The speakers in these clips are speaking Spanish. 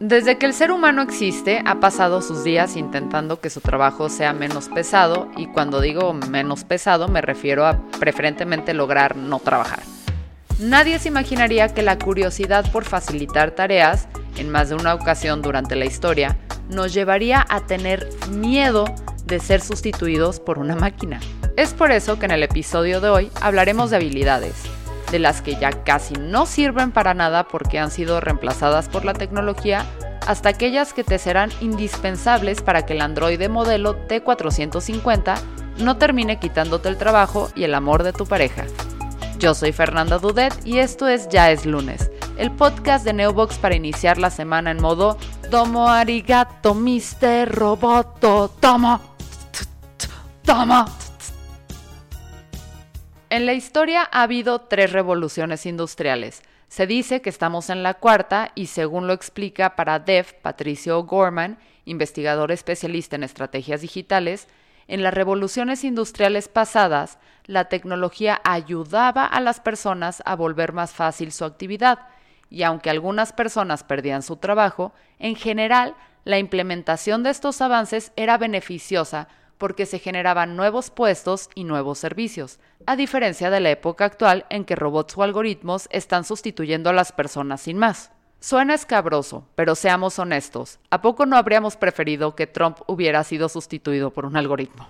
Desde que el ser humano existe, ha pasado sus días intentando que su trabajo sea menos pesado y cuando digo menos pesado me refiero a preferentemente lograr no trabajar. Nadie se imaginaría que la curiosidad por facilitar tareas, en más de una ocasión durante la historia, nos llevaría a tener miedo de ser sustituidos por una máquina. Es por eso que en el episodio de hoy hablaremos de habilidades, de las que ya casi no sirven para nada porque han sido reemplazadas por la tecnología, hasta aquellas que te serán indispensables para que el androide modelo T450 no termine quitándote el trabajo y el amor de tu pareja. Yo soy Fernanda Dudet y esto es Ya es lunes, el podcast de Neobox para iniciar la semana en modo Domo arigato, Mr. Roboto, toma, toma. En la historia ha habido tres revoluciones industriales. Se dice que estamos en la cuarta y según lo explica para DEF Patricio Gorman, investigador especialista en estrategias digitales, en las revoluciones industriales pasadas, la tecnología ayudaba a las personas a volver más fácil su actividad, y aunque algunas personas perdían su trabajo, en general la implementación de estos avances era beneficiosa porque se generaban nuevos puestos y nuevos servicios, a diferencia de la época actual en que robots o algoritmos están sustituyendo a las personas sin más. Suena escabroso, pero seamos honestos, ¿a poco no habríamos preferido que Trump hubiera sido sustituido por un algoritmo?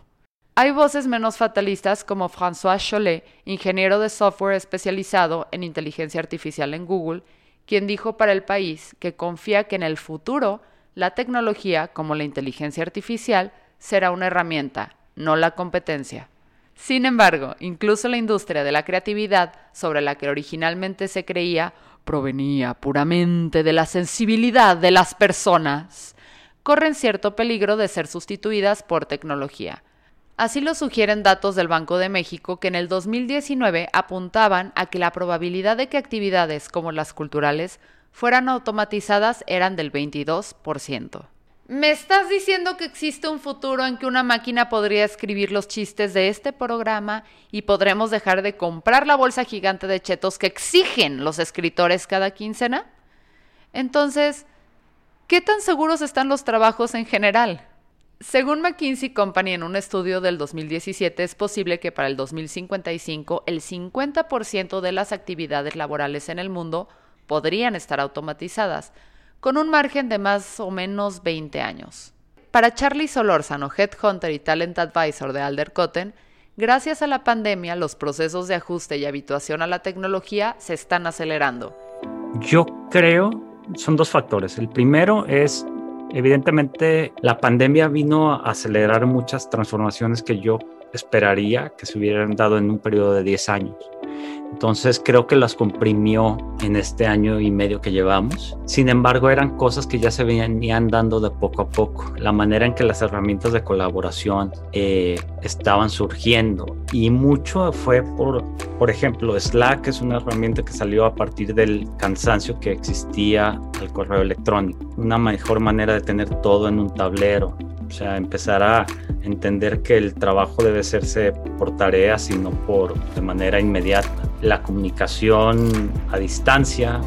Hay voces menos fatalistas como François Chollet, ingeniero de software especializado en inteligencia artificial en Google, quien dijo para el país que confía que en el futuro la tecnología, como la inteligencia artificial, será una herramienta, no la competencia. Sin embargo, incluso la industria de la creatividad, sobre la que originalmente se creía provenía puramente de la sensibilidad de las personas, corren cierto peligro de ser sustituidas por tecnología. Así lo sugieren datos del Banco de México que en el 2019 apuntaban a que la probabilidad de que actividades como las culturales fueran automatizadas eran del 22%. ¿Me estás diciendo que existe un futuro en que una máquina podría escribir los chistes de este programa y podremos dejar de comprar la bolsa gigante de chetos que exigen los escritores cada quincena? Entonces, ¿qué tan seguros están los trabajos en general? Según McKinsey Company en un estudio del 2017, es posible que para el 2055 el 50% de las actividades laborales en el mundo podrían estar automatizadas, con un margen de más o menos 20 años. Para Charlie Solórzano, Headhunter y Talent Advisor de Alder Cotten, gracias a la pandemia los procesos de ajuste y habituación a la tecnología se están acelerando. Yo creo, son dos factores. El primero es, evidentemente, la pandemia vino a acelerar muchas transformaciones que yo esperaría que se hubieran dado en un periodo de 10 años. Entonces creo que las comprimió en este año y medio que llevamos. Sin embargo, eran cosas que ya se venían dando de poco a poco. La manera en que las herramientas de colaboración eh, estaban surgiendo. Y mucho fue por, por ejemplo, Slack es una herramienta que salió a partir del cansancio que existía al correo electrónico. Una mejor manera de tener todo en un tablero. O sea, empezar a entender que el trabajo debe hacerse por tareas y no por de manera inmediata. La comunicación a distancia,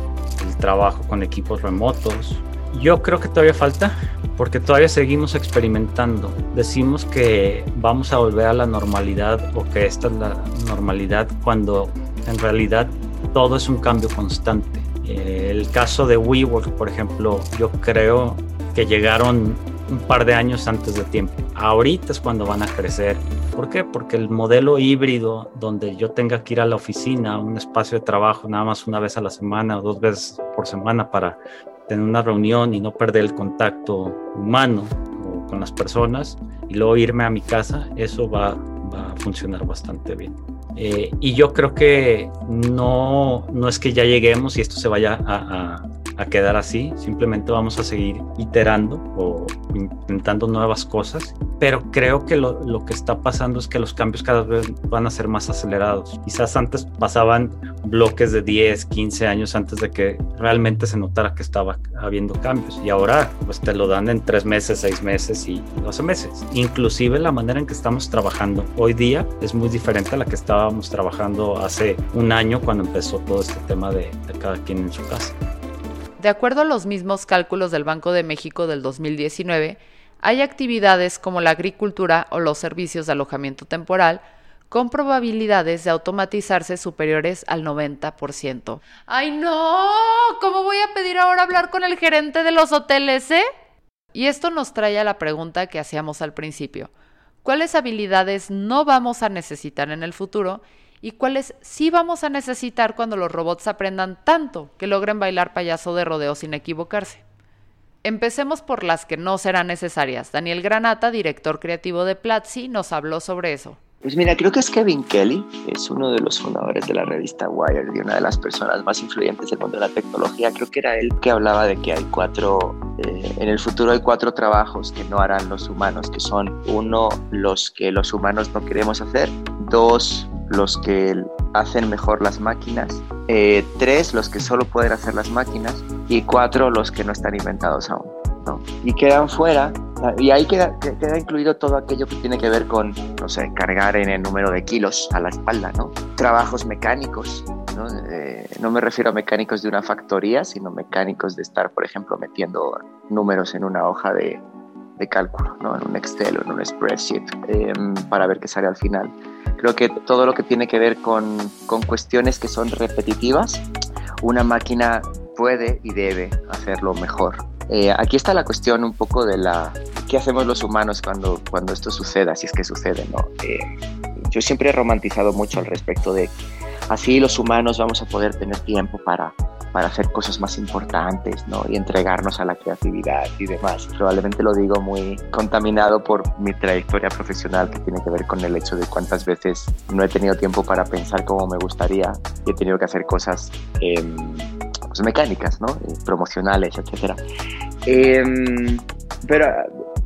el trabajo con equipos remotos. Yo creo que todavía falta porque todavía seguimos experimentando. Decimos que vamos a volver a la normalidad o que esta es la normalidad cuando en realidad todo es un cambio constante. El caso de WeWork, por ejemplo, yo creo que llegaron un par de años antes de tiempo. Ahorita es cuando van a crecer. ¿Por qué? Porque el modelo híbrido, donde yo tenga que ir a la oficina, un espacio de trabajo nada más una vez a la semana o dos veces por semana para tener una reunión y no perder el contacto humano con las personas y luego irme a mi casa, eso va, va a funcionar bastante bien. Eh, y yo creo que no, no es que ya lleguemos y esto se vaya a, a quedar así, simplemente vamos a seguir iterando o intentando nuevas cosas, pero creo que lo, lo, que está pasando es que los cambios cada vez van a ser más acelerados. Quizás antes pasaban bloques de 10, 15 años antes de que realmente se notara que estaba habiendo cambios y ahora pues te lo dan en 3 meses, 6 meses y 12 meses. Inclusive la manera en que estamos trabajando hoy día es muy diferente a la que estábamos trabajando hace un año cuando empezó todo este tema de, de cada quien en su casa. de acuerdo a los mismos cálculos del Banco de México del 2019, hay actividades como la agricultura o los servicios de alojamiento temporal con probabilidades de automatizarse superiores al 90%. ¡Ay no! ¿Cómo voy a pedir ahora hablar con el gerente de los hoteles, eh? Y esto nos trae a la pregunta que hacíamos al principio. ¿Cuáles habilidades no vamos a necesitar en el futuro y cuáles sí vamos a necesitar cuando los robots aprendan tanto que logren bailar payaso de rodeo sin equivocarse? Empecemos por las que no serán necesarias. Daniel Granata, director creativo de Platzi, nos habló sobre eso. Pues mira, creo que es Kevin Kelly, es uno de los fundadores de la revista Wired y una de las personas más influyentes del mundo de la tecnología. Creo que era él que hablaba de que hay cuatro, eh, en el futuro hay cuatro trabajos que no harán los humanos, que son uno, los que los humanos no queremos hacer, dos, los que hacen mejor las máquinas, eh, tres, los que solo pueden hacer las máquinas y cuatro, los que no están inventados aún. Y quedan fuera, y ahí queda, queda incluido todo aquello que tiene que ver con, no sé, cargar en el número de kilos a la espalda, ¿no? Trabajos mecánicos, ¿no? Eh, no me refiero a mecánicos de una factoría, sino mecánicos de estar, por ejemplo, metiendo números en una hoja de, de cálculo, ¿no? en un Excel o en un spreadsheet, em, para ver qué sale al final. Creo que todo lo que tiene que ver con, con cuestiones que son repetitivas, una máquina puede y debe hacerlo mejor. Eh, aquí está la cuestión un poco de la qué hacemos los humanos cuando, cuando esto suceda, si es que sucede, ¿no? Eh, yo siempre he romantizado mucho al respecto de así los humanos vamos a poder tener tiempo para, para hacer cosas más importantes, ¿no? Y entregarnos a la creatividad y demás. Probablemente lo digo muy contaminado por mi trayectoria profesional que tiene que ver con el hecho de cuántas veces no he tenido tiempo para pensar como me gustaría y he tenido que hacer cosas eh, pues, mecánicas, ¿no? Eh, promocionales, etcétera. Em, pero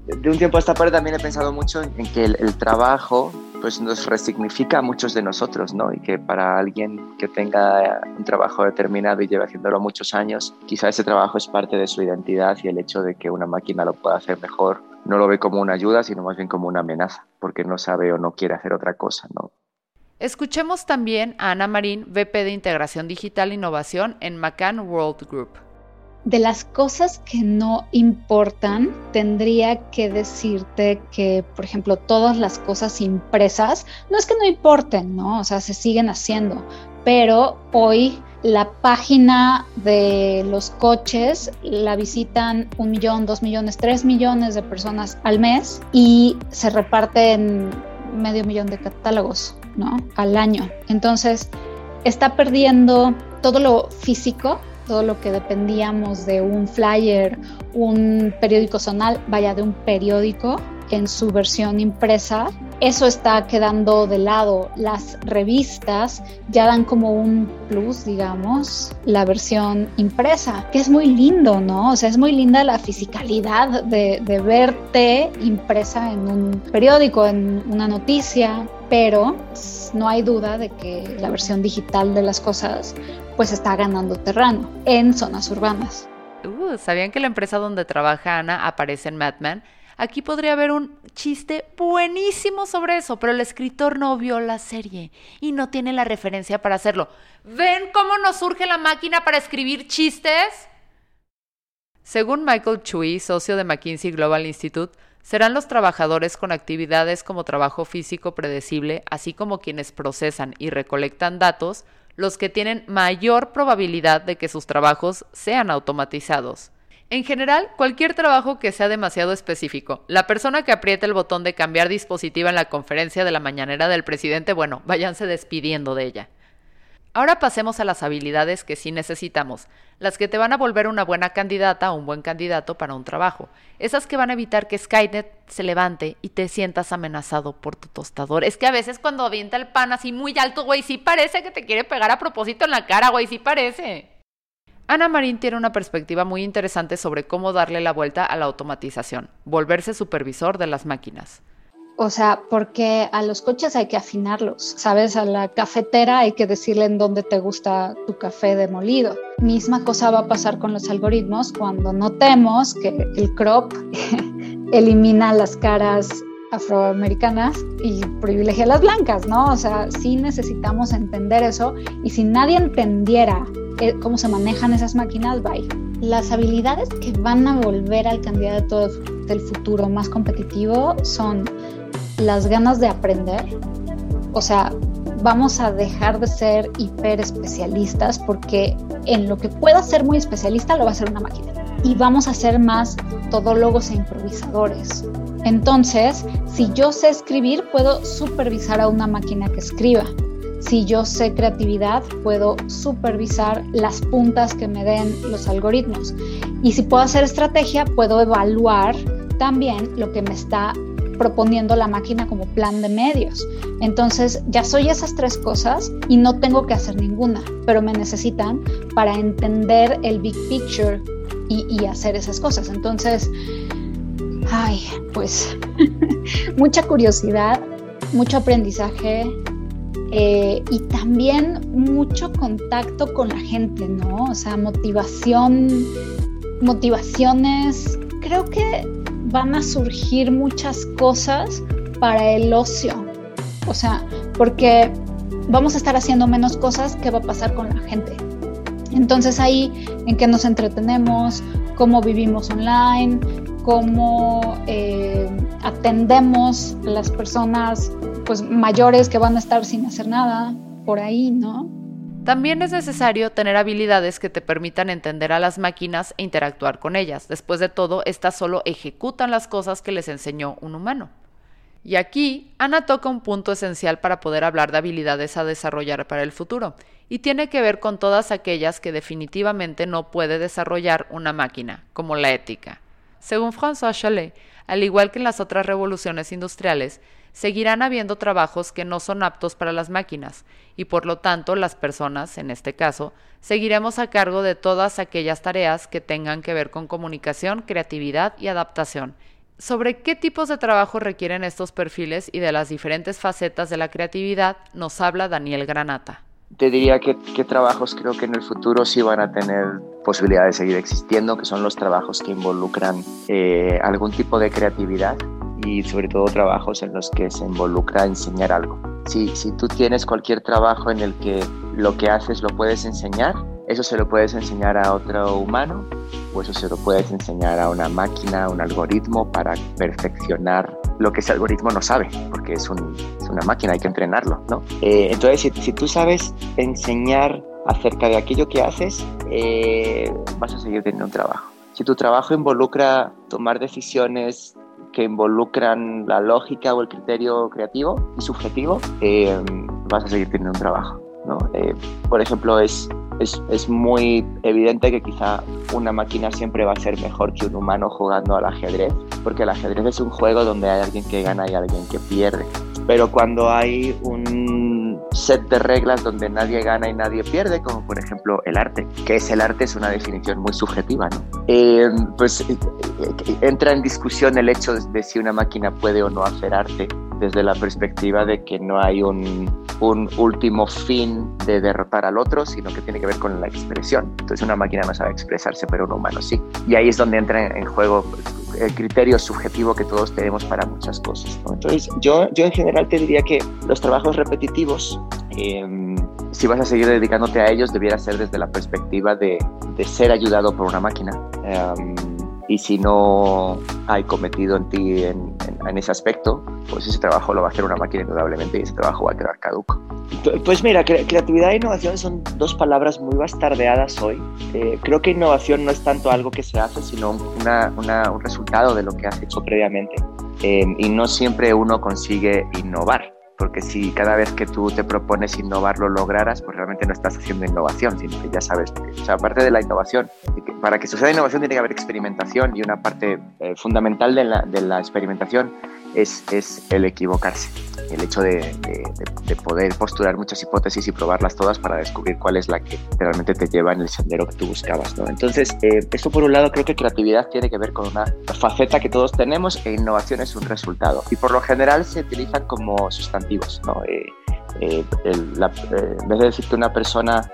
de un tiempo a esta parte también he pensado mucho en que el, trabajo pues nos resignifica a muchos de nosotros, ¿no? Y que para alguien que tenga un trabajo determinado y lleve haciéndolo muchos años, quizá ese trabajo es parte de su identidad y el hecho de que una máquina lo pueda hacer mejor no lo ve como una ayuda, sino más bien como una amenaza, porque no sabe o no quiere hacer otra cosa, ¿no? Escuchemos también a Ana Marín, VP de Integración Digital e Innovación en McCann World Group. De las cosas que no importan, tendría que decirte que, por ejemplo, todas las cosas impresas, no es que no importen, ¿no? O sea, se siguen haciendo, pero hoy la página de los coches la visitan un millón, dos millones, tres millones de personas al mes y se reparten medio millón de catálogos ¿no? Al año. Entonces, está perdiendo todo lo físico, todo lo que dependíamos de un flyer, un periódico zonal, vaya de un periódico en su versión impresa. Eso está quedando de lado. Las revistas ya dan como un plus, digamos, la versión impresa, que es muy lindo, ¿no? O sea, es muy linda la fisicalidad de, verte impresa en un periódico, en una noticia, pero no hay duda de que la versión digital de las cosas pues está ganando terreno en zonas urbanas. Uh, ¿Sabían que la empresa donde trabaja Ana aparece en Madman? Aquí podría haber un chiste buenísimo sobre eso, pero el escritor no vio la serie y no tiene la referencia para hacerlo. ¿Ven cómo nos surge la máquina para escribir chistes? Según Michael Chui, socio de McKinsey Global Institute, serán los trabajadores con actividades como trabajo físico predecible, así como quienes procesan y recolectan datos, los que tienen mayor probabilidad de que sus trabajos sean automatizados. En general, cualquier trabajo que sea demasiado específico. La persona que aprieta el botón de cambiar dispositiva en la conferencia de la mañanera del presidente, bueno, váyanse despidiendo de ella. Ahora pasemos a las habilidades que sí necesitamos, las que te van a volver una buena candidata o un buen candidato para un trabajo, esas que van a evitar que Skynet se levante y te sientas amenazado por tu tostador. Es que a veces cuando avienta el pan así muy alto, güey, sí parece que te quiere pegar a propósito en la cara, güey, sí parece. Ana Marín tiene una perspectiva muy interesante sobre cómo darle la vuelta a la automatización, volverse supervisor de las máquinas. O sea, porque a los coches hay que afinarlos, ¿sabes? A la cafetera hay que decirle en dónde te gusta tu café demolido. Misma cosa va a pasar con los algoritmos cuando notemos que el crop elimina las caras afroamericanas y privilegia las blancas, ¿no? O sea, sí necesitamos entender eso y si nadie entendiera cómo se manejan esas máquinas, bye. Las habilidades que van a volver al candidato del futuro más competitivo son las ganas de aprender, o sea, vamos a dejar de ser hiper especialistas porque en lo que pueda ser muy especialista lo va a hacer una máquina. Y vamos a ser más todólogos e improvisadores. Entonces, si yo sé escribir, puedo supervisar a una máquina que escriba. Si yo sé creatividad, puedo supervisar las puntas que me den los algoritmos. Y si puedo hacer estrategia, puedo evaluar también lo que me está proponiendo la máquina como plan de medios. Entonces ya soy esas tres cosas y no tengo que hacer ninguna, pero me necesitan para entender el big picture y, hacer esas cosas. Entonces, ay, pues mucha curiosidad, mucho aprendizaje, eh, y también mucho contacto con la gente, ¿no? O sea, motivación, motivaciones. Creo que van a surgir muchas cosas para el ocio. O sea, porque vamos a estar haciendo menos cosas, ¿qué va a pasar con la gente? Entonces ahí en qué nos entretenemos, cómo vivimos online, cómo eh, atendemos a las personas pues mayores que van a estar sin hacer nada, por ahí, ¿no? También es necesario tener habilidades que te permitan entender a las máquinas e interactuar con ellas. Después de todo, estas solo ejecutan las cosas que les enseñó un humano. Y aquí, Ana toca un punto esencial para poder hablar de habilidades a desarrollar para el futuro, y tiene que ver con todas aquellas que definitivamente no puede desarrollar una máquina, como la ética. Según François Chalet, al igual que en las otras revoluciones industriales, seguirán habiendo trabajos que no son aptos para las máquinas y por lo tanto las personas, en este caso, seguiremos a cargo de todas aquellas tareas que tengan que ver con comunicación, creatividad y adaptación. Sobre qué tipos de trabajo requieren estos perfiles y de las diferentes facetas de la creatividad nos habla Daniel Granata. Te diría que, trabajos creo que en el futuro sí van a tener posibilidad de seguir existiendo, que son los trabajos que involucran eh, algún tipo de creatividad y sobre todo trabajos en los que se involucra enseñar algo. Si, si tú tienes cualquier trabajo en el que lo que haces lo puedes enseñar, eso se lo puedes enseñar a otro humano o eso se lo puedes enseñar a una máquina, a un algoritmo para perfeccionar lo que ese algoritmo no sabe, porque es, un, es una máquina, hay que entrenarlo, ¿no? Eh, entonces, si, si, tú sabes enseñar acerca de aquello que haces, eh, vas a seguir teniendo un trabajo. Si tu trabajo involucra tomar decisiones que involucran la lógica o el criterio creativo y subjetivo, eh, vas a seguir teniendo un trabajo. ¿no? Eh, por ejemplo, es, es, es, muy evidente que quizá una máquina siempre va a ser mejor que un humano jugando al ajedrez, porque el ajedrez es un juego donde hay alguien que gana y alguien que pierde. Pero cuando hay un set de reglas donde nadie gana y nadie pierde, como por ejemplo el arte, que es el arte es una definición muy subjetiva, ¿no? Eh, pues eh, eh, entra en discusión el hecho de si una máquina puede o no hacer arte desde la perspectiva de que no hay un, un último fin de derrotar al otro, sino que tiene que ver con la expresión. Entonces una máquina no sabe expresarse, pero un humano sí. Y ahí es donde entra en juego el criterio subjetivo que todos tenemos para muchas cosas. Entonces, yo, yo en general te diría que los trabajos repetitivos, em, si vas a seguir dedicándote a ellos, debiera ser desde la perspectiva de, ser ayudado por una máquina. Em, y si no hay cometido en ti en, en, ese aspecto, pues ese trabajo lo va a hacer una máquina indudablemente y ese trabajo va a quedar caduco. Pues mira, creatividad e innovación son dos palabras muy bastardeadas hoy. Eh, creo que innovación no es tanto algo que se hace, sino una, una, un resultado de lo que has hecho previamente. Eh, y no siempre uno consigue innovar porque si cada vez que tú te propones innovar lo lograras, pues realmente no estás haciendo innovación, sino que ya sabes, o sea, aparte de la innovación, para que suceda innovación tiene que haber experimentación y una parte eh, fundamental de la, de la experimentación es, es, el equivocarse, el hecho de, de, poder postular muchas hipótesis y probarlas todas para descubrir cuál es la que realmente te lleva en el sendero que tú buscabas. ¿no? Entonces, eh, esto por un lado creo que creatividad tiene que ver con una faceta que todos tenemos e innovación es un resultado. Y por lo general se utilizan como sustantivos. ¿no? Eh, eh, la, en vez de decir que una persona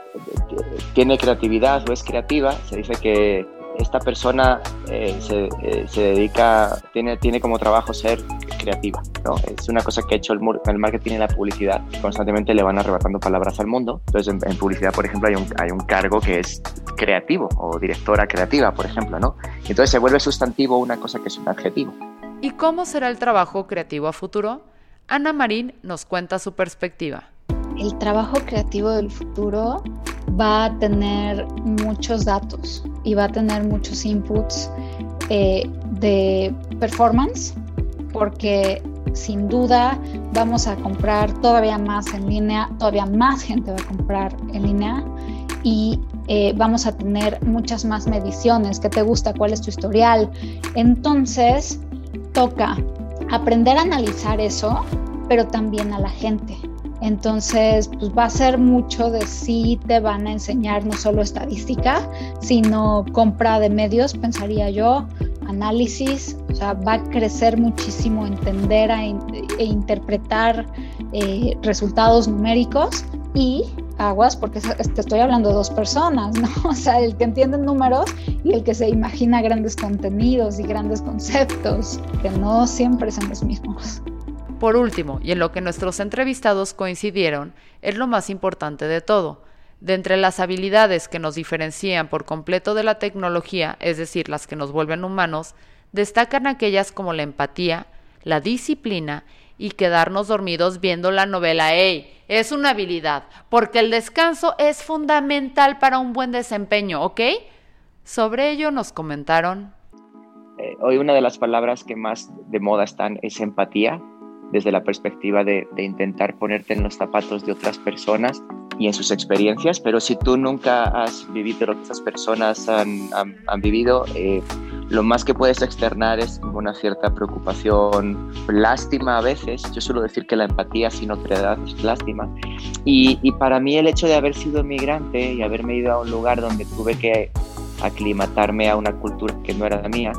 tiene creatividad o es creativa, se dice que esta persona eh, se, eh, se, dedica, tiene, tiene como trabajo ser creativa. ¿no? Es una cosa que ha hecho el, el, marketing y la publicidad. Constantemente le van arrebatando palabras al mundo. Entonces, en, en, publicidad, por ejemplo, hay un, hay un cargo que es creativo o directora creativa, por ejemplo. ¿no? Entonces se vuelve sustantivo una cosa que es un adjetivo. ¿Y cómo será el trabajo creativo a futuro? Ana Marín nos cuenta su perspectiva. El trabajo creativo del futuro va a tener muchos datos y va a tener muchos inputs eh, de performance, porque sin duda vamos a comprar todavía más en línea, todavía más gente va a comprar en línea y eh, vamos a tener muchas más mediciones, qué te gusta, cuál es tu historial. Entonces, toca aprender a analizar eso, pero también a la gente. Entonces, pues va a ser mucho de si te van a enseñar no solo estadística, sino compra de medios, pensaría yo, análisis, o sea, va a crecer muchísimo entender e interpretar eh, resultados numéricos y aguas, porque te estoy hablando de dos personas, ¿no? O sea, el que entiende números y el que se imagina grandes contenidos y grandes conceptos, que no siempre son los mismos. Por último, y en lo que nuestros entrevistados coincidieron, es lo más importante de todo. De entre las habilidades que nos diferencian por completo de la tecnología, es decir, las que nos vuelven humanos, destacan aquellas como la empatía, la disciplina y quedarnos dormidos viendo la novela. ¡Ey! Es una habilidad, porque el descanso es fundamental para un buen desempeño, ¿ok? Sobre ello nos comentaron. Eh, hoy una de las palabras que más de moda están es empatía desde la perspectiva de, intentar ponerte en los zapatos de otras personas y en sus experiencias, pero si tú nunca has vivido lo que esas personas han, han, vivido, eh, lo más que puedes externar es una cierta preocupación, lástima a veces. Yo suelo decir que la empatía sin otredad es lástima. Y, y para mí el hecho de haber sido inmigrante y haberme ido a un lugar donde tuve que aclimatarme a una cultura que no era la mía,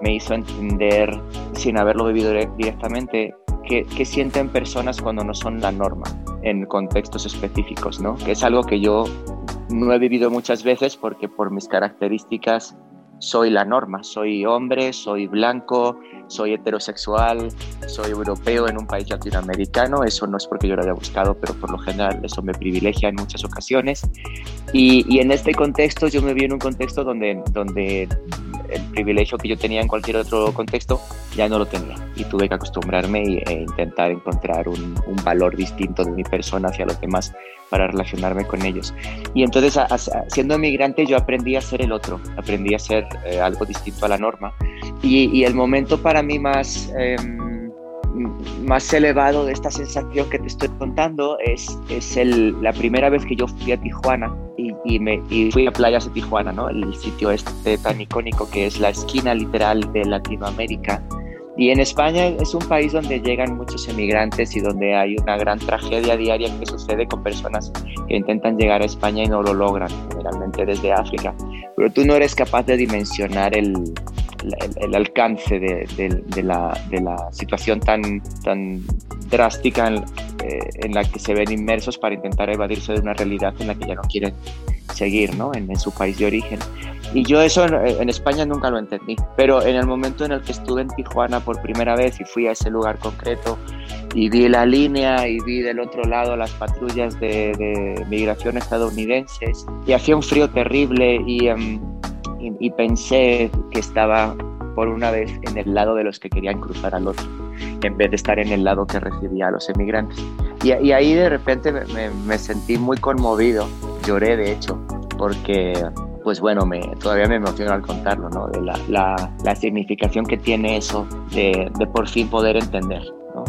me hizo entender, sin haberlo vivido directamente, que, sienten personas cuando no son la norma en contextos específicos, ¿no? Que es algo que yo no he vivido muchas veces porque por mis características soy la norma, soy hombre, soy blanco, soy heterosexual, soy europeo en un país latinoamericano, eso no es porque yo lo haya buscado, pero por lo general eso me privilegia en muchas ocasiones. Y, en este contexto yo me vi en un contexto donde, donde el privilegio que yo tenía en cualquier otro contexto ya no lo tenía y tuve que acostumbrarme e intentar encontrar un, valor distinto de mi persona hacia los demás para relacionarme con ellos. Y entonces, siendo emigrante, yo aprendí a ser el otro, aprendí a ser eh, algo distinto a la norma. Y, el momento para mí más... Em, más elevado de esta sensación que te estoy contando es, es el, la primera vez que yo fui a Tijuana y, y, me, y fui a playas de Tijuana, ¿no? el sitio este tan icónico que es la esquina literal de Latinoamérica y en España es un país donde llegan muchos emigrantes y donde hay una gran tragedia diaria que sucede con personas que intentan llegar a España y no lo logran, generalmente desde África. Pero tú no eres capaz de dimensionar el, alcance de, la, situación tan, drástica en, eh, en, la que se ven inmersos para intentar evadirse de una realidad en la que ya no quieren seguir ¿no? en su país de origen. Y yo eso en, España nunca lo entendí, pero en el momento en el que estuve en Tijuana por primera vez y fui a ese lugar concreto y vi la línea y vi del otro lado las patrullas de, de migración estadounidenses y hacía un frío terrible y, em, y, pensé que estaba por una vez en el lado de los que querían cruzar al otro, en vez de estar en el lado que recibía a los emigrantes. Y, y ahí de repente me, me sentí muy conmovido, lloré de hecho, porque pues bueno, me, todavía me emociona al contarlo, ¿no? De la, la, la significación que tiene eso de, de, por fin poder entender, ¿no?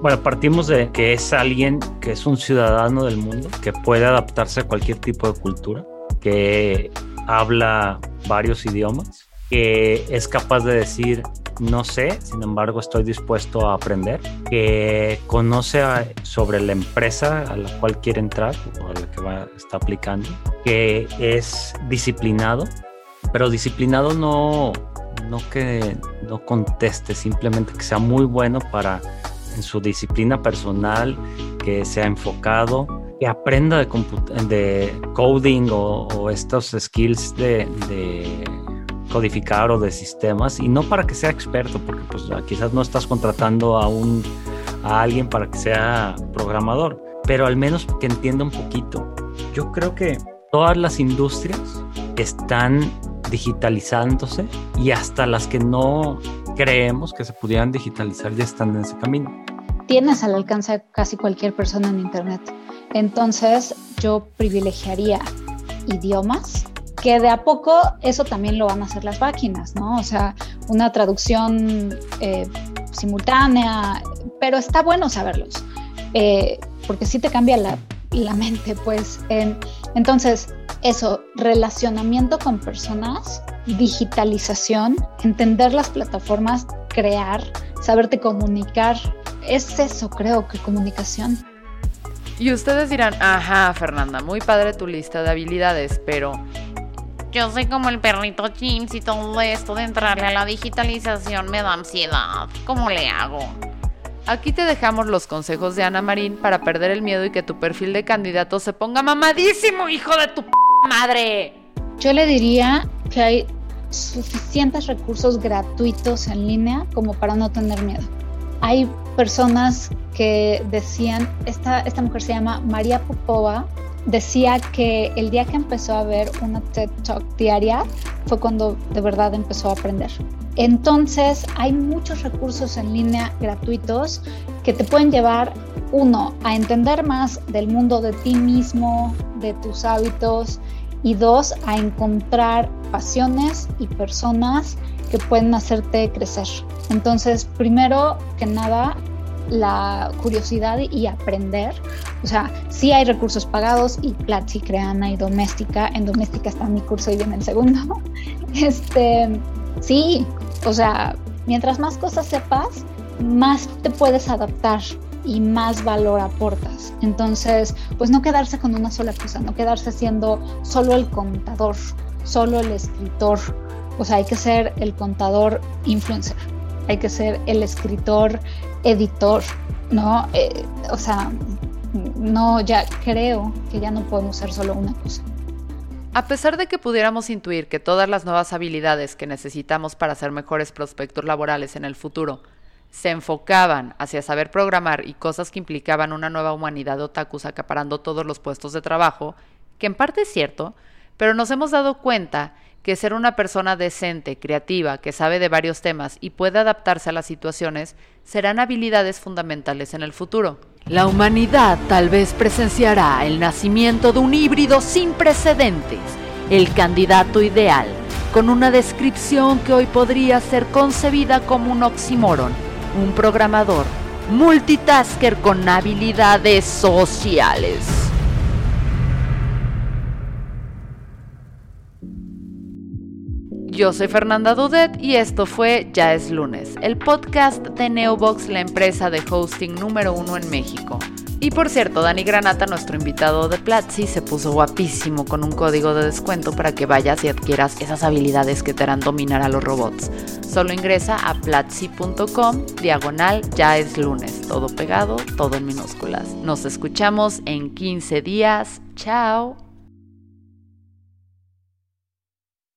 Bueno, partimos de que es alguien que es un ciudadano del mundo, que puede adaptarse a cualquier tipo de cultura, que habla varios idiomas, que es capaz de decir no sé, sin embargo estoy dispuesto a aprender, que conoce sobre la empresa a la cual quiere entrar o a la que va, está aplicando, que es disciplinado, pero disciplinado no, no que no conteste, simplemente que sea muy bueno para en su disciplina personal, que sea enfocado, que aprenda de, coding o, estos skills de codificar o de sistemas y no para que sea experto, porque pues quizás no estás contratando a un a alguien para que sea programador, pero al menos que entienda un poquito. Yo creo que todas las industrias están digitalizándose y hasta las que no creemos que se pudieran digitalizar ya están en ese camino. Tienes al alcance casi cualquier persona en Internet. Entonces yo privilegiaría idiomas que de a poco eso también lo van a hacer las máquinas, ¿no? O sea, una traducción eh, simultánea, pero está bueno saberlos, eh, porque sí te cambia la, la mente, pues. entonces, eso, relacionamiento con personas, digitalización, entender las plataformas, crear, saberte comunicar, es eso, creo que comunicación. Y ustedes dirán, ajá, Fernanda, muy padre tu lista de habilidades, pero yo soy como el perrito James y todo esto de entrarle a la digitalización me da ansiedad. ¿Cómo le hago? Aquí te dejamos los consejos de Ana Marín para perder el miedo y que tu perfil de candidato se ponga mamadísimo, hijo de tu p madre. Yo le diría que hay suficientes recursos gratuitos en línea como para no tener miedo. Hay personas que decían, esta, esta mujer se llama María Popova, decía que el día que empezó a ver una TED Talk diaria fue cuando de verdad empezó a aprender. Entonces hay muchos recursos en línea gratuitos que te pueden llevar, uno, a entender más del mundo de ti mismo, de tus hábitos, y dos, a encontrar pasiones y personas que pueden hacerte crecer. Entonces, primero que nada, la curiosidad y aprender. O sea, sí hay recursos pagados y Platzi, Creana y Doméstica. En Doméstica está mi curso y viene el segundo. Este, sí, o sea, mientras más cosas sepas, más te puedes adaptar y más valor aportas. Entonces, pues no quedarse con una sola cosa, no quedarse siendo solo el contador, solo el escritor. O sea, hay que ser el contador influencer, hay que ser el escritor editor, ¿no? Eh, o sea, no, ya creo que ya no podemos ser solo una cosa. A pesar de que pudiéramos intuir que todas las nuevas habilidades que necesitamos para ser mejores prospectos laborales en el futuro se enfocaban hacia saber programar y cosas que implicaban una nueva humanidad otakus acaparando todos los puestos de trabajo, que en parte es cierto, pero nos hemos dado cuenta que ser una persona decente, creativa, que sabe de varios temas y puede adaptarse a las situaciones serán habilidades fundamentales en el futuro. La humanidad tal vez presenciará el nacimiento de un híbrido sin precedentes, el candidato ideal, con una descripción que hoy podría ser concebida como un oxímoron, un programador multitasker con habilidades sociales. Yo soy Fernanda Dudet y esto fue Ya es lunes, el podcast de Neobox, la empresa de hosting número uno en México. Y por cierto, Dani Granata, nuestro invitado de Platzi, se puso guapísimo con un código de descuento para que vayas y adquieras esas habilidades que te harán dominar a los robots. Solo ingresa a platzi.com, diagonal, ya es lunes, todo pegado, todo en minúsculas. Nos escuchamos en 15 días. Chao.